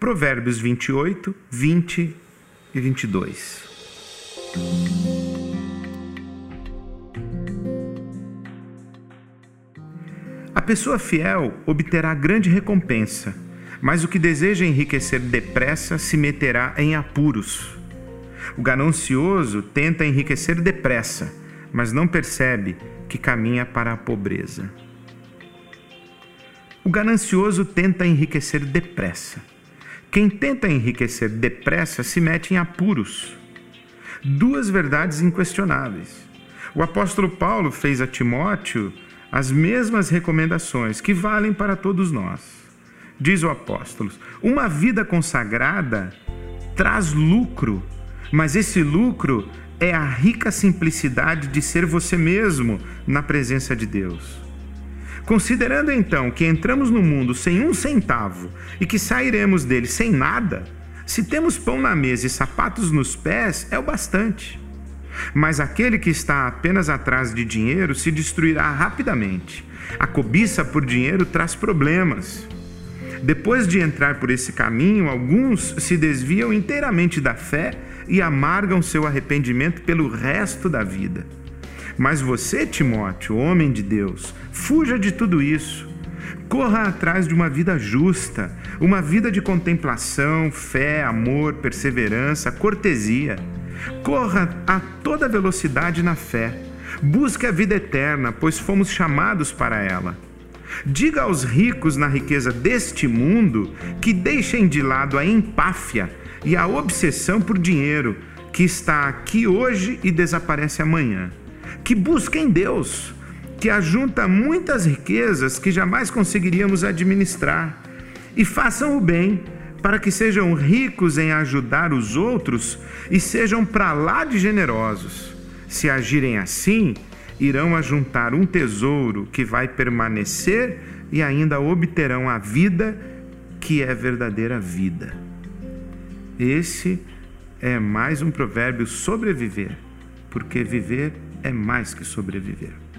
Provérbios 28, 20 e 22. A pessoa fiel obterá grande recompensa, mas o que deseja enriquecer depressa se meterá em apuros. O ganancioso tenta enriquecer depressa, mas não percebe que caminha para a pobreza. O ganancioso tenta enriquecer depressa. Quem tenta enriquecer depressa se mete em apuros. Duas verdades inquestionáveis. O apóstolo Paulo fez a Timóteo as mesmas recomendações que valem para todos nós. Diz o apóstolo: uma vida consagrada traz lucro, mas esse lucro é a rica simplicidade de ser você mesmo na presença de Deus. Considerando então que entramos no mundo sem um centavo e que sairemos dele sem nada, se temos pão na mesa e sapatos nos pés, é o bastante. Mas aquele que está apenas atrás de dinheiro se destruirá rapidamente. A cobiça por dinheiro traz problemas. Depois de entrar por esse caminho, alguns se desviam inteiramente da fé e amargam seu arrependimento pelo resto da vida. Mas você, Timóteo, homem de Deus, fuja de tudo isso. Corra atrás de uma vida justa, uma vida de contemplação, fé, amor, perseverança, cortesia. Corra a toda velocidade na fé. Busque a vida eterna, pois fomos chamados para ela. Diga aos ricos na riqueza deste mundo que deixem de lado a empáfia e a obsessão por dinheiro, que está aqui hoje e desaparece amanhã. Que busquem Deus, que ajunta muitas riquezas que jamais conseguiríamos administrar, e façam o bem para que sejam ricos em ajudar os outros e sejam para lá de generosos. Se agirem assim, irão ajuntar um tesouro que vai permanecer e ainda obterão a vida que é verdadeira vida. Esse é mais um provérbio sobreviver, porque viver é mais que sobreviver.